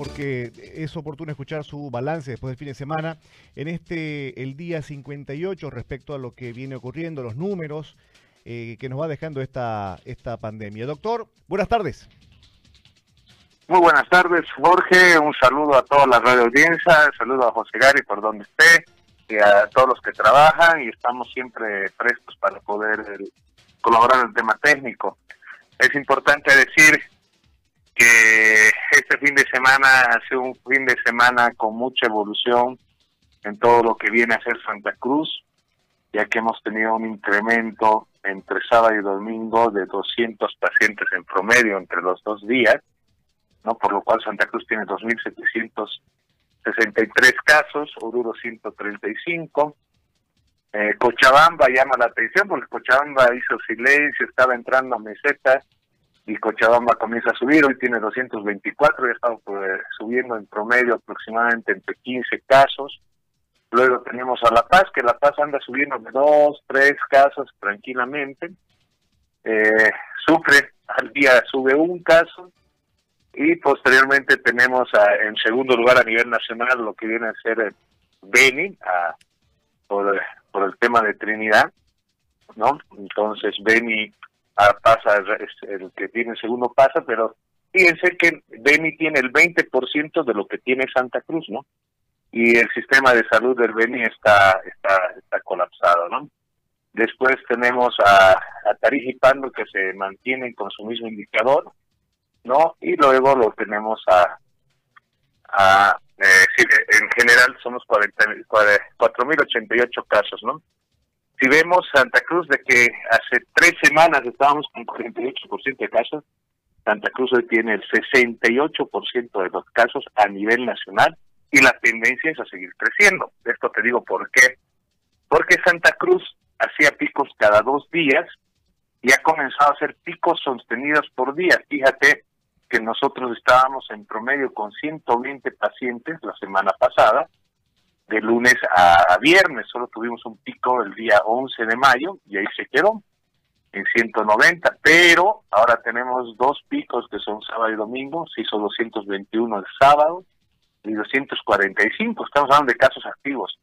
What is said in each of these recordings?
porque es oportuno escuchar su balance después del fin de semana en este el día 58 respecto a lo que viene ocurriendo, los números eh, que nos va dejando esta, esta pandemia. Doctor, buenas tardes. Muy buenas tardes, Jorge. Un saludo a toda la radio audiencia, un saludo a José Gary por donde esté y a todos los que trabajan y estamos siempre prestos para poder colaborar en el tema técnico. Es importante decir que este fin de semana ha sido un fin de semana con mucha evolución en todo lo que viene a ser Santa Cruz, ya que hemos tenido un incremento entre sábado y domingo de 200 pacientes en promedio entre los dos días, no por lo cual Santa Cruz tiene 2.763 casos, Oruro 135, eh, Cochabamba llama la atención porque Cochabamba hizo silencio, estaba entrando a meseta y Cochabamba comienza a subir, hoy tiene 224, ya estamos pues, subiendo en promedio aproximadamente entre 15 casos. Luego tenemos a La Paz, que La Paz anda subiendo de dos, tres casos tranquilamente. Eh, Sucre al día sube un caso. Y posteriormente tenemos en segundo lugar a nivel nacional lo que viene a ser eh, Beni, a, por, por el tema de Trinidad, ¿no? Entonces Beni pasa, el que tiene segundo pasa, pero fíjense que Beni tiene el 20% de lo que tiene Santa Cruz, ¿no? Y el sistema de salud del Beni está, está, está colapsado, ¿no? Después tenemos a, a Tarija y Pando que se mantienen con su mismo indicador, ¿no? Y luego lo tenemos a, a eh, en general somos 4.088 casos, ¿no? Si vemos Santa Cruz de que hace tres semanas estábamos con 48% de casos, Santa Cruz hoy tiene el 68% de los casos a nivel nacional y la tendencia es a seguir creciendo. Esto te digo por qué. Porque Santa Cruz hacía picos cada dos días y ha comenzado a hacer picos sostenidos por día. Fíjate que nosotros estábamos en promedio con 120 pacientes la semana pasada de lunes a, viernes. Solo tuvimos un pico el día 11 de mayo y ahí se quedó en 190, pero ahora tenemos dos picos que son sábado y domingo, se hizo 221 el sábado y 245, estamos hablando de casos activos.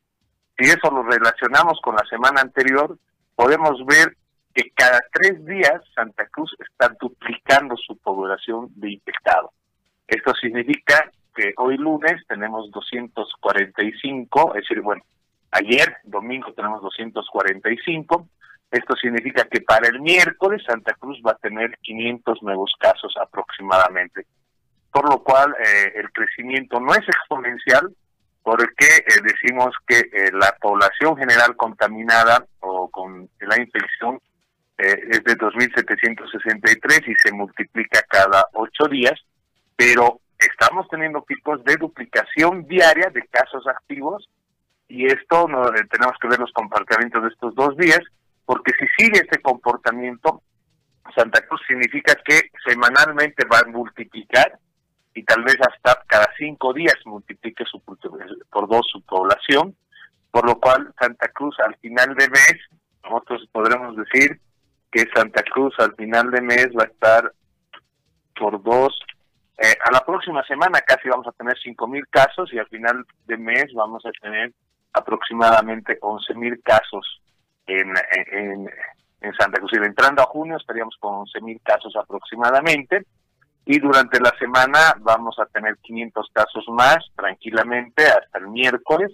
Si eso lo relacionamos con la semana anterior, podemos ver que cada tres días Santa Cruz está duplicando su población de infectados. Esto significa que hoy lunes tenemos 245, es decir, bueno, ayer, domingo, tenemos 245. Esto significa que para el miércoles Santa Cruz va a tener 500 nuevos casos aproximadamente. Por lo cual, eh, el crecimiento no es exponencial, porque eh, decimos que eh, la población general contaminada o con la infección es de 2.763 y se multiplica cada ocho días, pero estamos teniendo picos de duplicación diaria de casos activos y esto no, eh, tenemos que ver los comportamientos de estos dos días, porque si sigue este comportamiento, Santa Cruz significa que semanalmente va a multiplicar y tal vez hasta cada cinco días multiplique su, por dos su población, por lo cual Santa Cruz al final de mes, nosotros podremos decir que Santa Cruz al final de mes va a estar por dos eh, a la próxima semana casi vamos a tener 5.000 casos y al final de mes vamos a tener aproximadamente 11.000 casos en, en, en Santa Cruz. Entrando a junio estaríamos con 11.000 casos aproximadamente y durante la semana vamos a tener 500 casos más tranquilamente hasta el miércoles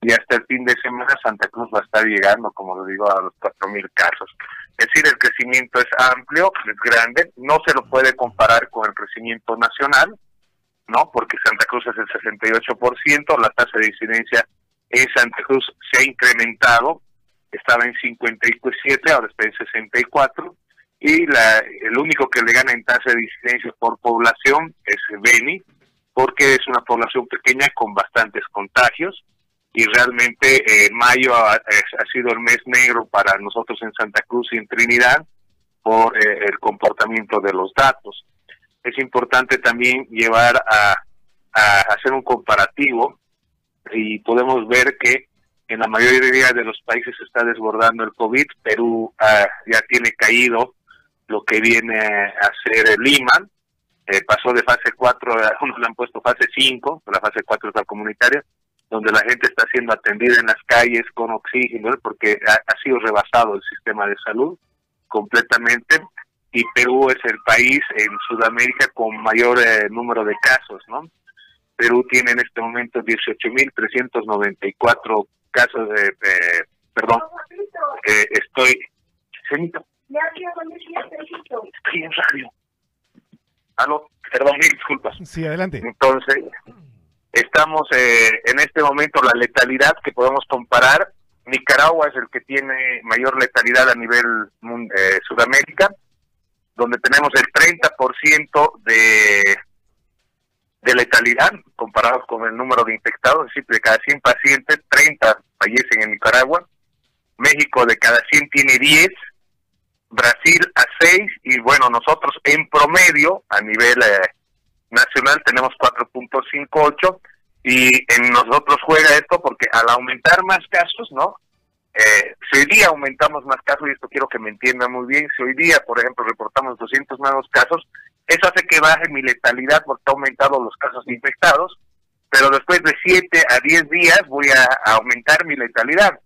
y hasta el fin de semana Santa Cruz va a estar llegando, como lo digo, a los 4.000 casos. Es decir, el crecimiento es amplio, es grande, no se lo puede comparar con el crecimiento nacional, ¿no? Porque Santa Cruz es el 68%, la tasa de incidencia en Santa Cruz se ha incrementado, estaba en 57, ahora está en 64, y la, el único que le gana en tasa de incidencia por población es Beni, porque es una población pequeña con bastantes contagios, y realmente eh, mayo ha, sido el mes negro para nosotros en Santa Cruz y en Trinidad por eh, el comportamiento de los datos. Es importante también llevar a, hacer un comparativo y podemos ver que en la mayoría de los países se está desbordando el COVID. Perú ah, ya tiene caído lo que viene a ser Lima. eh, pasó de fase 4, a unos le han puesto fase 5, la fase 4 es la comunitaria, donde la gente está siendo atendida en las calles con oxígeno, porque ha, sido rebasado el sistema de salud completamente, y Perú es el país en Sudamérica con mayor eh, número de casos, ¿no? Perú tiene en este momento 18.394 casos de, eh, perdón, eh, estoy, Estoy en radio. Aló, perdón, mil disculpas. Sí, adelante. Entonces, estamos eh, en este momento la letalidad que podemos comparar. Nicaragua es el que tiene mayor letalidad a nivel eh, Sudamérica, donde tenemos el 30% de, de letalidad comparado con el número de infectados, es decir, de cada 100 pacientes, 30 fallecen en Nicaragua. México de cada 100 tiene 10 Brasil a 6 y bueno, nosotros en promedio a nivel eh, nacional tenemos 4.58 y en nosotros juega esto porque al aumentar más casos, ¿no? Eh, si hoy día aumentamos más casos, y esto quiero que me entiendan muy bien, si hoy día, por ejemplo, reportamos 200 nuevos casos, eso hace que baje mi letalidad porque ha aumentado los casos infectados, pero después de 7 a 10 días voy a aumentar mi letalidad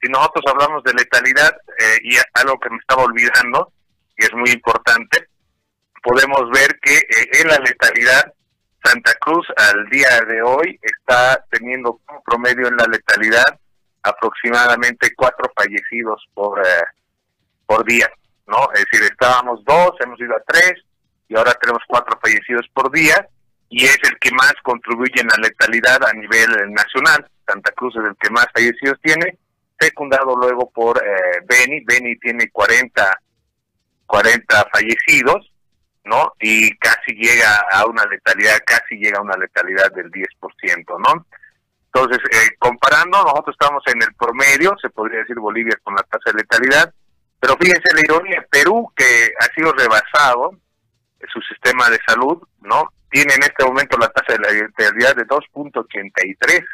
si nosotros hablamos de letalidad, eh, y algo que me estaba olvidando, y es muy importante, podemos ver que eh, en la letalidad, Santa Cruz al día de hoy está teniendo un promedio en la letalidad aproximadamente cuatro fallecidos por, eh, por día, ¿no? Es decir, estábamos dos, hemos ido a tres, y ahora tenemos cuatro fallecidos por día, y es el que más contribuye en la letalidad a nivel nacional. Santa Cruz es el que más fallecidos tiene, secundado luego por eh, Beni. Beni tiene 40, 40 fallecidos, ¿no? Y casi llega a una letalidad, casi llega a una letalidad del 10%, ¿no? Entonces, eh, comparando, nosotros estamos en el promedio, se podría decir Bolivia con la tasa de letalidad, pero fíjense la ironía, Perú, que ha sido rebasado, su sistema de salud, ¿no? Tiene en este momento la tasa de letalidad de 2.83,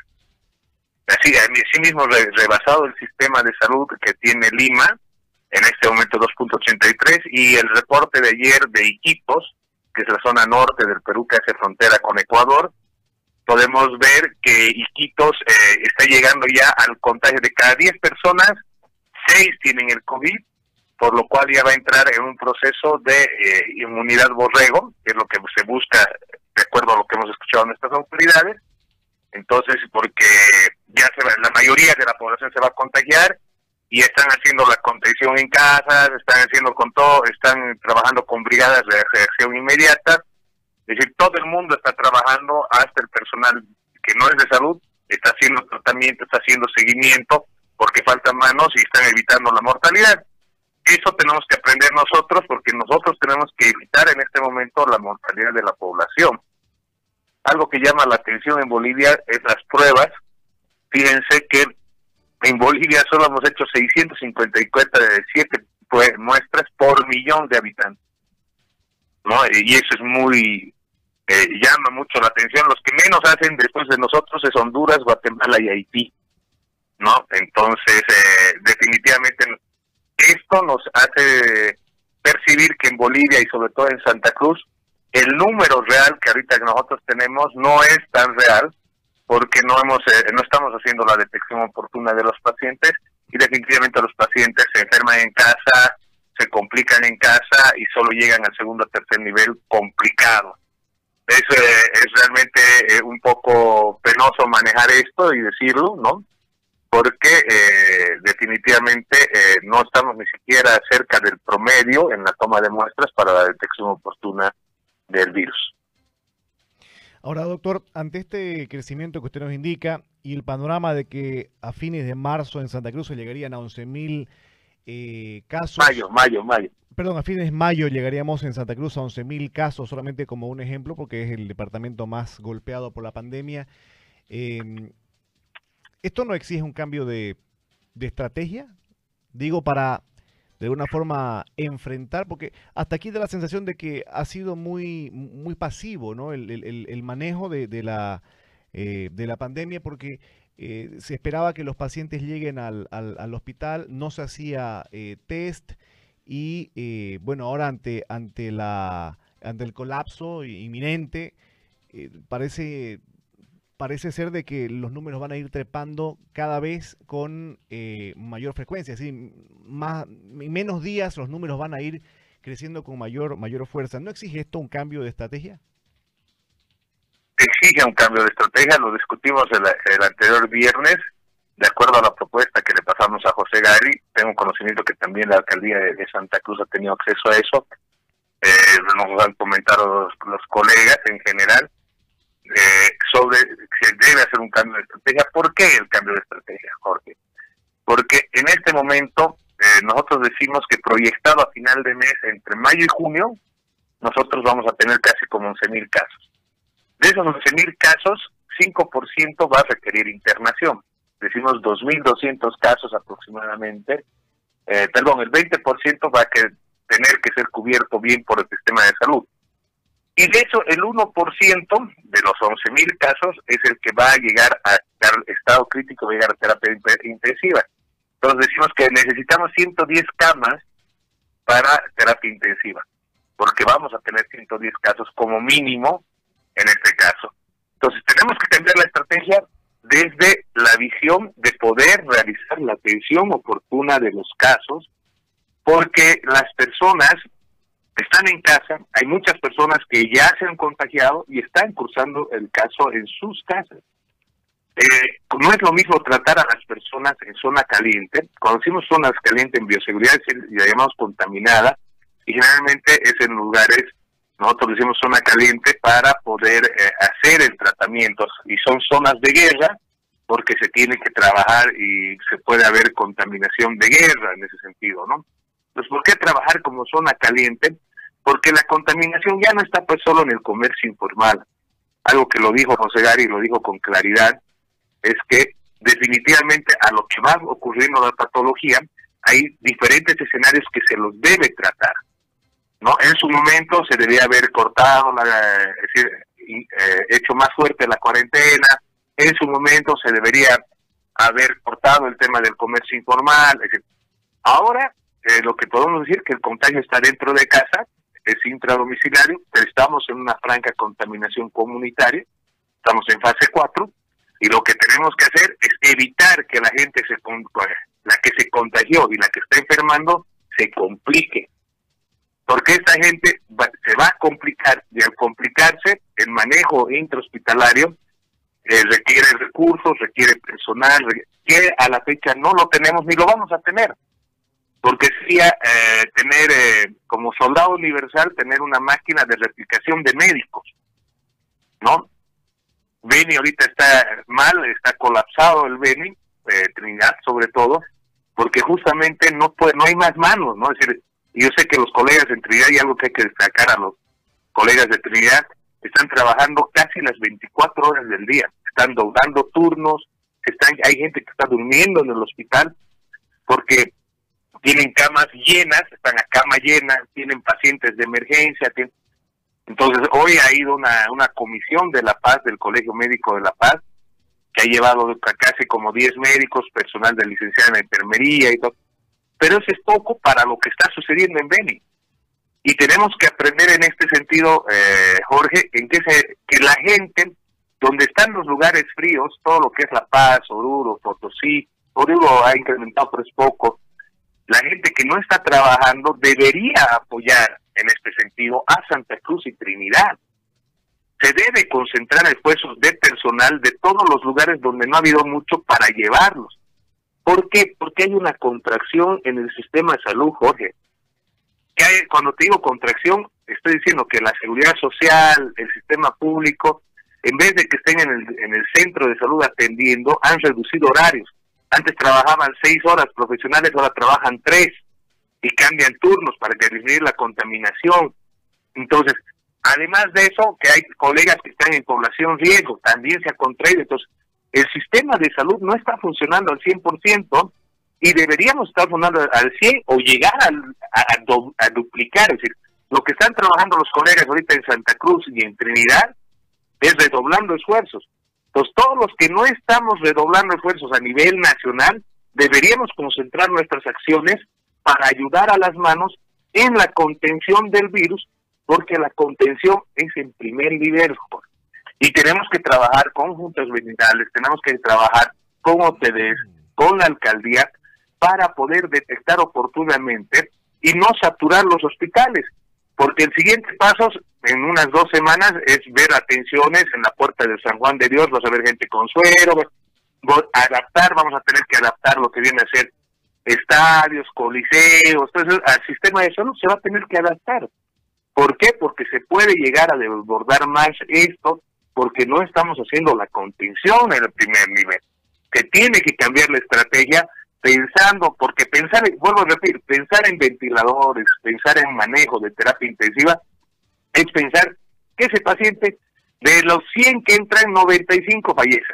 así, sí mismo rebasado el sistema de salud que tiene Lima, en este momento 2.83, y el reporte de ayer de Iquitos, que es la zona norte del Perú que hace frontera con Ecuador, podemos ver que Iquitos eh, está llegando ya al contagio de cada 10 personas, 6 tienen el COVID, por lo cual ya va a entrar en un proceso de eh, inmunidad borrego, que es lo que se busca de acuerdo a lo que hemos escuchado en nuestras autoridades. Entonces, porque ya se la mayoría de la población se va a contagiar y están haciendo la contención en casas, están haciendo con todo, están trabajando con brigadas de reacción inmediata. Es decir, todo el mundo está trabajando, hasta el personal que no es de salud, está haciendo tratamiento, está haciendo seguimiento, porque faltan manos y están evitando la mortalidad. Eso tenemos que aprender nosotros, porque nosotros tenemos que evitar en este momento la mortalidad de la población. Algo que llama la atención en Bolivia es las pruebas Fíjense que en Bolivia solo hemos hecho 657 muestras por millón de habitantes. ¿no? Y eso es muy, eh, llama mucho la atención. Los que menos hacen después de nosotros es Honduras, Guatemala y Haití. ¿no? Entonces, eh, definitivamente esto nos hace percibir que en Bolivia y sobre todo en Santa Cruz, el número real que ahorita nosotros tenemos no es tan real porque no hemos eh, no estamos haciendo la detección oportuna de los pacientes y definitivamente los pacientes se enferman en casa, se complican en casa y solo llegan al segundo o tercer nivel complicado. Es, eh, es realmente eh, un poco penoso manejar esto y decirlo, ¿no? Porque definitivamente no estamos ni siquiera cerca del promedio en la toma de muestras para la detección oportuna del virus. Ahora, doctor, ante este crecimiento que usted nos indica y el panorama de que a fines de marzo en Santa Cruz se llegarían a 11.000 eh, casos. Mayo, mayo, mayo. Perdón, a fines de mayo llegaríamos en Santa Cruz a 11.000 casos, solamente como un ejemplo, porque es el departamento más golpeado por la pandemia. Em, ¿Esto no exige un cambio de, de estrategia? Digo, para de alguna forma enfrentar, porque hasta aquí da la sensación de que ha sido muy, muy pasivo ¿no? el, el, manejo de, de la, eh, de la pandemia, porque eh, se esperaba que los pacientes lleguen al, al, hospital, no se hacía eh, test y bueno, ahora ante, ante la ante el colapso inminente, parece parece ser de que los números van a ir trepando cada vez con eh, mayor frecuencia, así más en menos días los números van a ir creciendo con mayor mayor fuerza. ¿No exige esto un cambio de estrategia? Exige un cambio de estrategia, lo discutimos el, anterior viernes, de acuerdo a la propuesta que le pasamos a José Gary, tengo conocimiento que también la alcaldía de, Santa Cruz ha tenido acceso a eso, eh, nos han comentado los colegas en general, eh, sobre si debe hacer un cambio de estrategia. ¿Por qué el cambio de estrategia, Jorge? Porque en este momento eh, nosotros decimos que proyectado a final de mes, entre mayo y junio, nosotros vamos a tener casi como 11.000 casos. De esos 11.000 casos, 5% va a requerir internación. Decimos 2.200 casos aproximadamente. Eh, perdón, el 20% va a que, tener que ser cubierto bien por el sistema de salud. Y de hecho, el 1% de los 11.000 casos es el que va a llegar a estado crítico, va a llegar a terapia intensiva. Entonces decimos que necesitamos 110 camas para terapia intensiva, porque vamos a tener 110 casos como mínimo en este caso. Entonces tenemos que cambiar la estrategia desde la visión de poder realizar la atención oportuna de los casos, porque las personas están en casa, hay muchas personas que ya se han contagiado y están cursando el caso en sus casas. Eh, no es lo mismo tratar a las personas en zona caliente. Cuando decimos zonas calientes en bioseguridad, la llamamos contaminada, y generalmente es en lugares, nosotros decimos zona caliente para poder eh, hacer el tratamiento, y son zonas de guerra, porque se tiene que trabajar y se puede haber contaminación de guerra en ese sentido, ¿no? Pues, ¿por qué trabajar como zona caliente? Porque la contaminación ya no está pues solo en el comercio informal. Algo que lo dijo José Gary y lo dijo con claridad, es que definitivamente a lo que va ocurriendo la patología, hay diferentes escenarios que se los debe tratar. ¿no? En su momento se debía haber cortado, la, es decir, eh, hecho más fuerte la cuarentena, en su momento se debería haber cortado el tema del comercio informal. ahora eh, lo que podemos decir que el contagio está dentro de casa, es intradomiciliario, pero estamos en una franca contaminación comunitaria, estamos en fase 4, y lo que tenemos que hacer es evitar que la gente se la que se contagió y la que está enfermando se complique. Porque esta gente se va a complicar y al complicarse el manejo intrahospitalario eh, requiere recursos, requiere personal, que a la fecha no lo tenemos ni lo vamos a tener porque sería eh, tener eh, como soldado universal tener una máquina de replicación de médicos, ¿no? Beni ahorita está mal, está colapsado el Beni, eh, Trinidad sobre todo, porque justamente no puede, no hay más manos, ¿no? Es decir, yo sé que los colegas de Trinidad, y algo que hay que destacar a los colegas de Trinidad, están trabajando casi las 24 horas del día, están doblando turnos, están, hay gente que está durmiendo en el hospital, porque tienen camas llenas, están a cama llena, tienen pacientes de emergencia. Entonces, hoy ha ido una, una comisión de La Paz, del Colegio Médico de La Paz, que ha llevado casi como 10 médicos, personal de licenciada en enfermería y todo. Pero eso es poco para lo que está sucediendo en Beni. Y tenemos que aprender en este sentido, eh, Jorge, en que, se, que la gente, donde están los lugares fríos, todo lo que es La Paz, Oruro, Potosí, Oruro ha incrementado, pero es poco, la gente que no está trabajando debería apoyar en este sentido a Santa Cruz y Trinidad. Se debe concentrar esfuerzos de personal de todos los lugares donde no ha habido mucho para llevarlos. ¿Por qué? Porque hay una contracción en el sistema de salud, Jorge. Hay, cuando te digo contracción, estoy diciendo que la seguridad social, el sistema público, en vez de que estén en el, en el centro de salud atendiendo, han reducido horarios antes trabajaban seis horas profesionales, ahora trabajan tres y cambian turnos para disminuir la contaminación. Entonces, además de eso, que hay colegas que están en población riesgo, también se ha contraído. Entonces, el sistema de salud no está funcionando al 100% y deberíamos estar funcionando al 100 o llegar a, duplicar. Es decir, lo que están trabajando los colegas ahorita en Santa Cruz y en Trinidad es redoblando esfuerzos. Entonces, todos los que no estamos redoblando esfuerzos a nivel nacional, deberíamos concentrar nuestras acciones para ayudar a las manos en la contención del virus porque la contención es en primer nivel. Y tenemos que trabajar con juntas vecinales, tenemos que trabajar con OTDs, con la alcaldía, para poder detectar oportunamente y no saturar los hospitales. Porque el siguiente paso en unas dos semanas es ver atenciones en la puerta de San Juan de Dios, vas a ver gente con suero, adaptar, vamos a tener que adaptar lo que viene a ser estadios, coliseos, entonces al sistema de salud se va a tener que adaptar. ¿Por qué? Porque se puede llegar a desbordar más esto porque no estamos haciendo la contención en el primer nivel. Que tiene que cambiar la estrategia pensando, porque pensar, vuelvo a repetir, pensar en ventiladores, pensar en manejo de terapia intensiva, es pensar que ese paciente, de los 100 que entran, 95 fallece.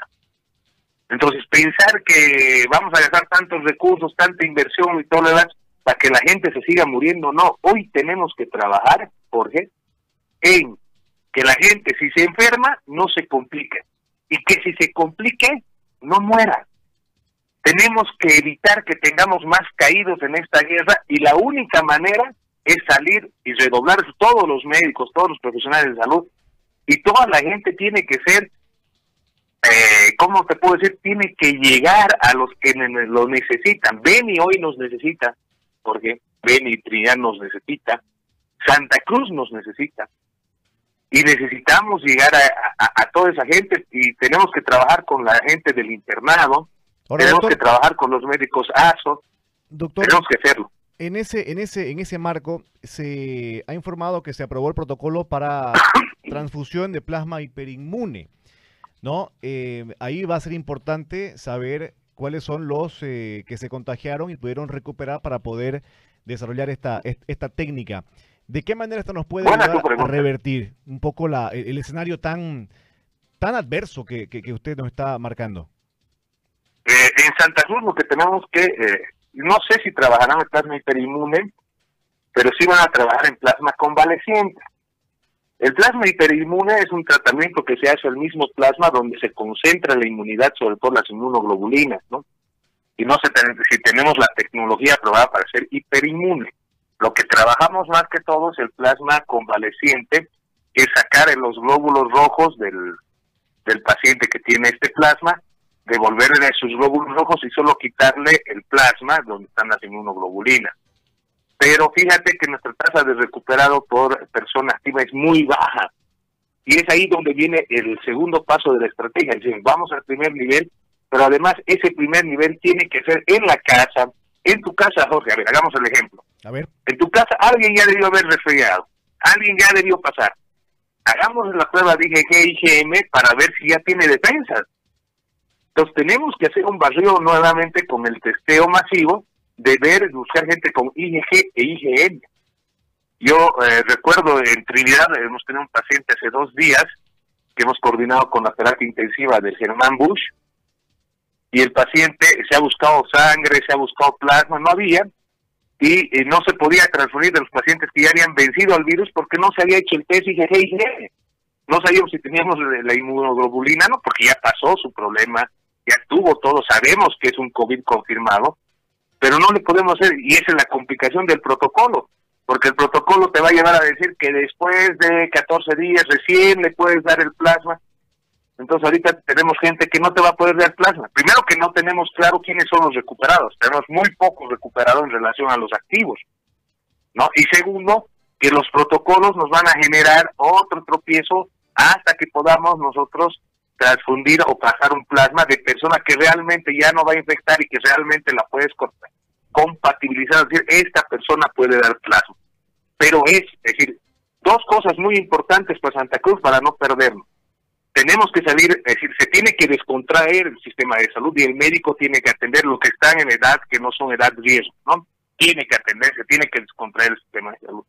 Entonces, pensar que vamos a gastar tantos recursos, tanta inversión y todo lo demás, para que la gente se siga muriendo, no. Hoy tenemos que trabajar, Jorge, en que la gente, si se enferma, no se complique. Y que si se complique, no muera. Tenemos que evitar que tengamos más caídos en esta guerra y la única manera es salir y redoblar todos los médicos, todos los profesionales de salud y toda la gente tiene que ser eh, ¿cómo te puedo decir? Tiene que llegar a los que lo necesitan. Beni hoy nos necesita, porque Beni Trinidad nos necesita, Santa Cruz nos necesita. Y necesitamos llegar a, toda esa gente y tenemos que trabajar con la gente del internado, tenemos que trabajar con los médicos ASO, doctor, tenemos que hacerlo. En ese, en ese, en ese marco se ha informado que se aprobó el protocolo para transfusión de plasma hiperinmune. ¿no? Eh, ahí va a ser importante saber cuáles son los eh, que se contagiaron y pudieron recuperar para poder desarrollar esta, esta técnica. ¿De qué manera esto nos puede ayudar a revertir un poco la, el, escenario tan, tan adverso que, que, usted nos está marcando? Eh, en Santa Cruz lo que tenemos que, no sé si trabajarán en plasma hiperinmune, pero sí van a trabajar en plasma convaleciente. El plasma hiperinmune es un tratamiento que se hace al mismo plasma donde se concentra la inmunidad, sobre todo las inmunoglobulinas, ¿no? Y no sé si tenemos la tecnología aprobada para ser hiperinmune. Lo que trabajamos más que todo es el plasma convaleciente, que es sacar los glóbulos rojos del, del paciente que tiene este plasma, devolverle esos glóbulos rojos y solo quitarle el plasma donde están las inmunoglobulinas pero fíjate que nuestra tasa de recuperado por persona activa es muy baja. Y es ahí donde viene el segundo paso de la estrategia. Dicen, vamos al primer nivel, pero además ese primer nivel tiene que ser en la casa, en tu casa, Jorge. A ver, hagamos el ejemplo. A ver. En tu casa alguien ya debió haber resfriado, alguien ya debió pasar. Hagamos la prueba de IgG, IgM para ver si ya tiene defensas. Entonces tenemos que hacer un barrio nuevamente con el testeo masivo de ver, buscar gente con IgG e IgM. Yo eh, recuerdo en Trinidad, hemos tenido un paciente hace dos días que hemos coordinado con la terapia intensiva de Germán Bush y el paciente se ha buscado sangre, se ha buscado plasma, no había, y, no se podía transferir de los pacientes que ya habían vencido al virus porque no se había hecho el test IgG e IgM. No sabíamos si teníamos la inmunoglobulina, no, porque ya pasó su problema, ya tuvo todo, sabemos que es un COVID confirmado, pero no le podemos hacer, y esa es la complicación del protocolo, porque el protocolo te va a llevar a decir que después de 14 días recién le puedes dar el plasma. Entonces ahorita tenemos gente que no te va a poder dar plasma. Primero que no tenemos claro quiénes son los recuperados, tenemos muy pocos recuperados en relación a los activos. ¿no? Y segundo, que los protocolos nos van a generar otro tropiezo hasta que podamos nosotros transfundir o pasar un plasma de persona que realmente ya no va a infectar y que realmente la puedes compatibilizar, es decir, esta persona puede dar plasma. Pero es, es decir, dos cosas muy importantes para Santa Cruz para no perdernos. Tenemos que salir, es decir, se tiene que descontraer el sistema de salud y el médico tiene que atender los que están en edad que no son edad riesgo, ¿no? Tiene que atenderse, tiene que descontraer el sistema de salud.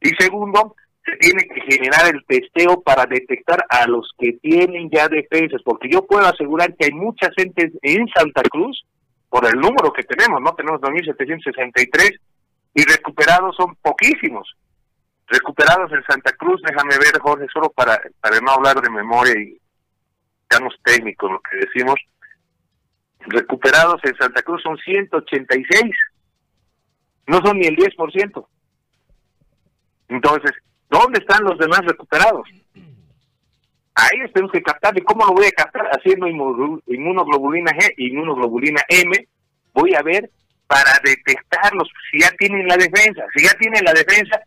Y segundo, se tiene que generar el testeo para detectar a los que tienen ya defensas, porque yo puedo asegurar que hay mucha gente en Santa Cruz, por el número que tenemos, ¿no? Tenemos 2.763 y recuperados son poquísimos. Recuperados en Santa Cruz, déjame ver, Jorge, solo para, para no hablar de memoria y estamos técnicos lo que decimos. Recuperados en Santa Cruz son 186. No son ni el 10%. Entonces, ¿Dónde están los demás recuperados? Ahí tenemos que captar. ¿Y cómo lo voy a captar? Haciendo inmunoglobulina G, inmunoglobulina M. Voy a ver para detectarlos. Si ya tienen la defensa, si ya tienen la defensa,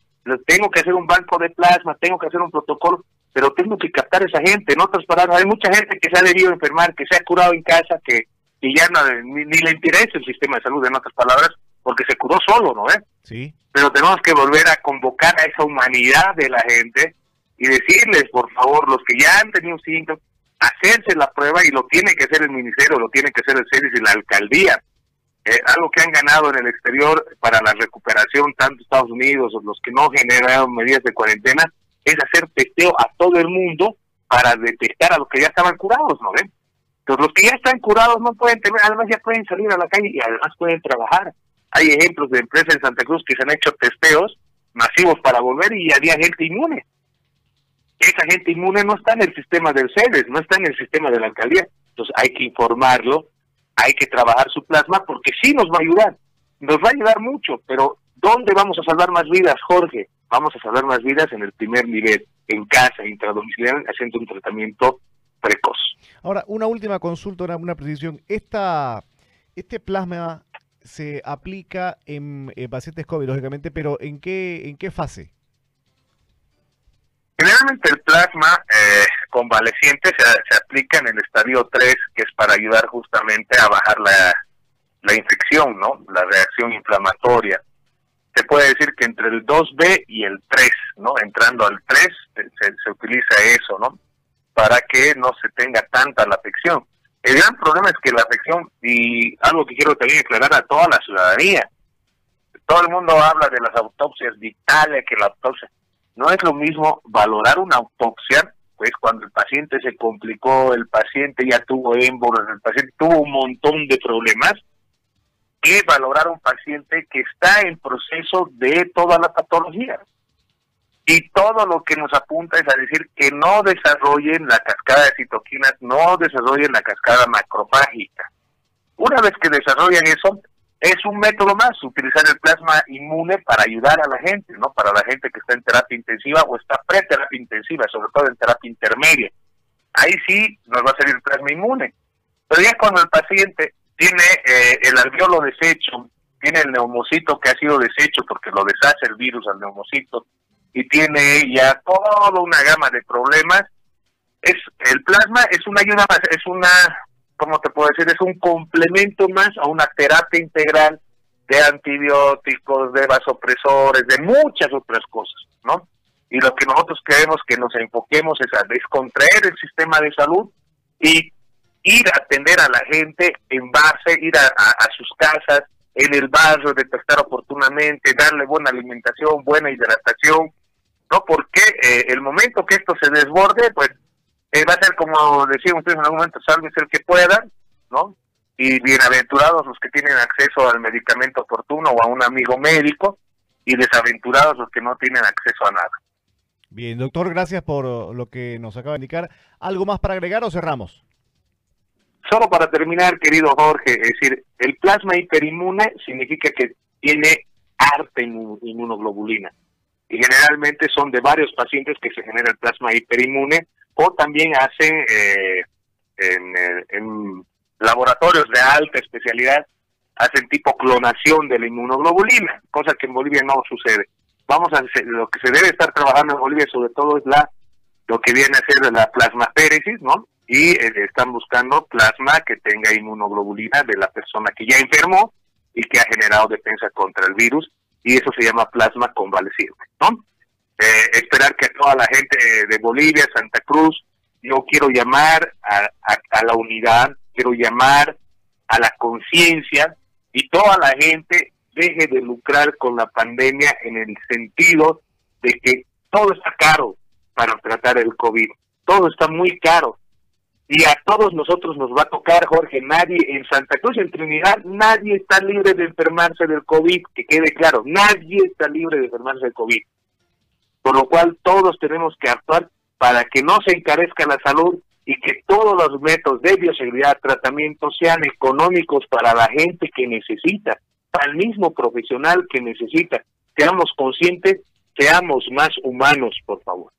tengo que hacer un banco de plasma, tengo que hacer un protocolo, pero tengo que captar a esa gente. En otras palabras, hay mucha gente que se ha debido enfermar, que se ha curado en casa, que, ya no, ni, le interesa el sistema de salud, en otras palabras, porque se curó solo, ¿no? Eh? Sí. Pero tenemos que volver a convocar a esa humanidad de la gente y decirles, por favor, los que ya han tenido síntomas, hacerse la prueba y lo tiene que hacer el ministerio, lo tiene que hacer el CEDIS y la alcaldía. Eh, algo que han ganado en el exterior para la recuperación, tanto Estados Unidos o los que no generaron medidas de cuarentena, es hacer testeo a todo el mundo para detectar a los que ya estaban curados, ¿no ven? Entonces los que ya están curados no pueden tener, además ya pueden salir a la calle y además pueden trabajar. Hay ejemplos de empresas en Santa Cruz que se han hecho testeos masivos para volver y había gente inmune. Esa gente inmune no está en el sistema del CEDES, no está en el sistema de la alcaldía. Entonces hay que informarlo, hay que trabajar su plasma porque sí nos va a ayudar. Nos va a ayudar mucho, pero ¿dónde vamos a salvar más vidas, Jorge? Vamos a salvar más vidas en el primer nivel, en casa, intradomiciliar, haciendo un tratamiento precoz. Ahora, una última consulta, una precisión. Esta, este plasma se aplica en, pacientes COVID, lógicamente, pero ¿en qué, en qué fase? Generalmente el plasma eh, convaleciente se, se, aplica en el estadio 3, que es para ayudar justamente a bajar la, la infección, ¿no? La reacción inflamatoria. Se puede decir que entre el 2B y el 3, ¿no? Entrando al 3 se, se utiliza eso, ¿no? Para que no se tenga tanta la afección. El gran problema es que la afección, y algo que quiero también aclarar a toda la ciudadanía, todo el mundo habla de las autopsias vitales, que la autopsia, no es lo mismo valorar una autopsia, pues cuando el paciente se complicó, el paciente ya tuvo émbolos, el paciente tuvo un montón de problemas, que valorar un paciente que está en proceso de toda la patología y todo lo que nos apunta es a decir que no desarrollen la cascada de citoquinas, no desarrollen la cascada macrofágica. Una vez que desarrollan eso, es un método más, utilizar el plasma inmune para ayudar a la gente, ¿no? Para la gente que está en terapia intensiva o está pre-terapia intensiva, sobre todo en terapia intermedia. Ahí sí nos va a salir el plasma inmune. Pero ya cuando el paciente tiene eh, el alveolo deshecho, tiene el neumocito que ha sido deshecho porque lo deshace el virus al neumocito, y tiene ya toda una gama de problemas. Es el plasma es una ayuda más, es una, ¿cómo te puedo decir? Es un complemento más a una terapia integral de antibióticos, de vasopresores, de muchas otras cosas, ¿no? Y lo que nosotros queremos que nos enfoquemos es a descontraer el sistema de salud y ir a atender a la gente en base, ir a, a sus casas, en el barrio, detectar oportunamente, darle buena alimentación, buena hidratación, ¿no? Porque eh, el momento que esto se desborde, pues eh, va a ser como decían ustedes en algún momento, sálvese el que pueda, ¿no? Y bienaventurados los que tienen acceso al medicamento oportuno o a un amigo médico, y desaventurados los que no tienen acceso a nada. Bien, doctor, gracias por lo que nos acaba de indicar. ¿Algo más para agregar o cerramos? Solo para terminar, querido Jorge, es decir, el plasma hiperinmune significa que tiene harta inmunoglobulina y generalmente son de varios pacientes que se genera el plasma hiperinmune o también hacen eh, eh, en, laboratorios de alta especialidad hacen tipo clonación de la inmunoglobulina, cosa que en Bolivia no sucede. Vamos a lo que se debe estar trabajando en Bolivia sobre todo es la lo que viene a ser la plasmaféresis, ¿no? Y eh, están buscando plasma que tenga inmunoglobulina de la persona que ya enfermó y que ha generado defensa contra el virus y eso se llama plasma convaleciente, ¿no? Eh, esperar que toda la gente de Bolivia, Santa Cruz, yo quiero llamar a, a la unidad, quiero llamar a la conciencia y toda la gente deje de lucrar con la pandemia en el sentido de que todo está caro para tratar el COVID, todo está muy caro y a todos nosotros nos va a tocar, Jorge, nadie en Santa Cruz, en Trinidad, nadie está libre de enfermarse del COVID, que quede claro, nadie está libre de enfermarse del COVID. Por lo cual todos tenemos que actuar para que no se encarezca la salud y que todos los métodos de bioseguridad, tratamiento sean económicos para la gente que necesita, para el mismo profesional que necesita. Seamos conscientes Seamos más humanos, por favor.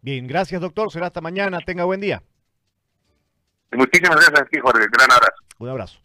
Bien, gracias doctor. Será hasta mañana. Tenga buen día. Muchísimas gracias a ti, Jorge. Gran abrazo. Un abrazo.